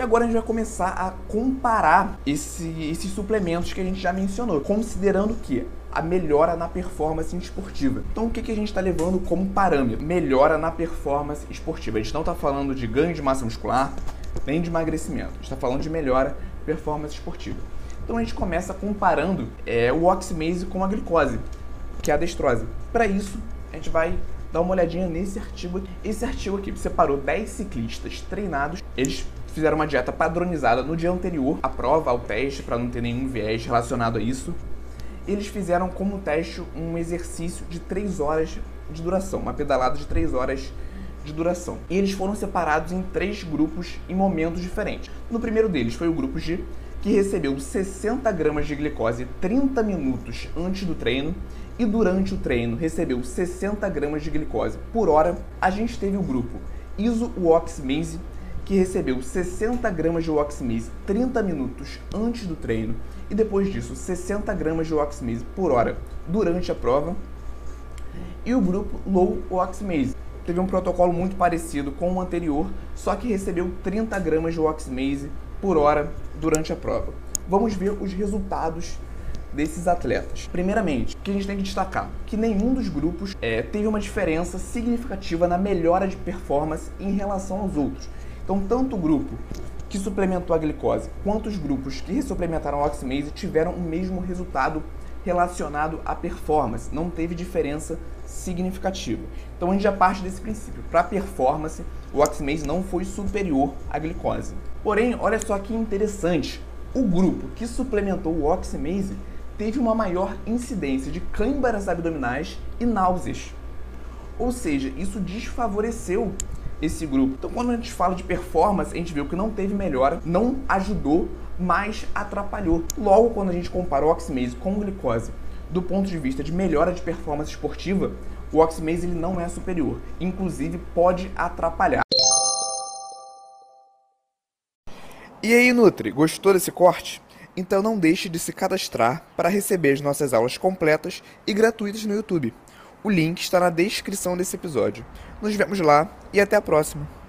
E agora a gente vai começar a comparar esse, esses suplementos que a gente já mencionou, considerando que a melhora na performance esportiva. Então, o que, que a gente está levando como parâmetro? Melhora na performance esportiva. A gente não está falando de ganho de massa muscular, nem de emagrecimento. A gente está falando de melhora performance esportiva. Então, a gente começa comparando é, o oximase com a glicose, que é a destrose. Para isso, a gente vai dar uma olhadinha nesse artigo aqui. Esse artigo aqui separou 10 ciclistas treinados. Eles fizeram uma dieta padronizada no dia anterior à prova, ao teste, para não ter nenhum viés relacionado a isso eles fizeram como teste um exercício de 3 horas de duração, uma pedalada de 3 horas de duração. E eles foram separados em três grupos em momentos diferentes. No primeiro deles foi o grupo G, que recebeu 60 gramas de glicose 30 minutos antes do treino e durante o treino recebeu 60 gramas de glicose por hora. A gente teve o grupo Iso-Oximase, que recebeu 60 gramas de Oximase 30 minutos antes do treino e depois disso 60 gramas de Oximase por hora durante a prova. E o grupo Low Oximase teve um protocolo muito parecido com o anterior, só que recebeu 30 gramas de Oximase por hora durante a prova. Vamos ver os resultados desses atletas. Primeiramente, o que a gente tem que destacar? Que nenhum dos grupos é, teve uma diferença significativa na melhora de performance em relação aos outros. Então, tanto o grupo que suplementou a glicose quanto os grupos que suplementaram a oximase tiveram o mesmo resultado relacionado à performance, não teve diferença significativa. Então a gente já parte desse princípio. Para performance, o oximase não foi superior à glicose. Porém, olha só que interessante, o grupo que suplementou o oximase teve uma maior incidência de câimbras abdominais e náuseas. Ou seja, isso desfavoreceu esse grupo. Então, quando a gente fala de performance, a gente viu que não teve melhora, não ajudou, mas atrapalhou. Logo, quando a gente compara o oximase com glicose do ponto de vista de melhora de performance esportiva, o oximase ele não é superior, inclusive pode atrapalhar. E aí, Nutri, gostou desse corte? Então não deixe de se cadastrar para receber as nossas aulas completas e gratuitas no YouTube. O link está na descrição desse episódio. Nos vemos lá e até a próxima!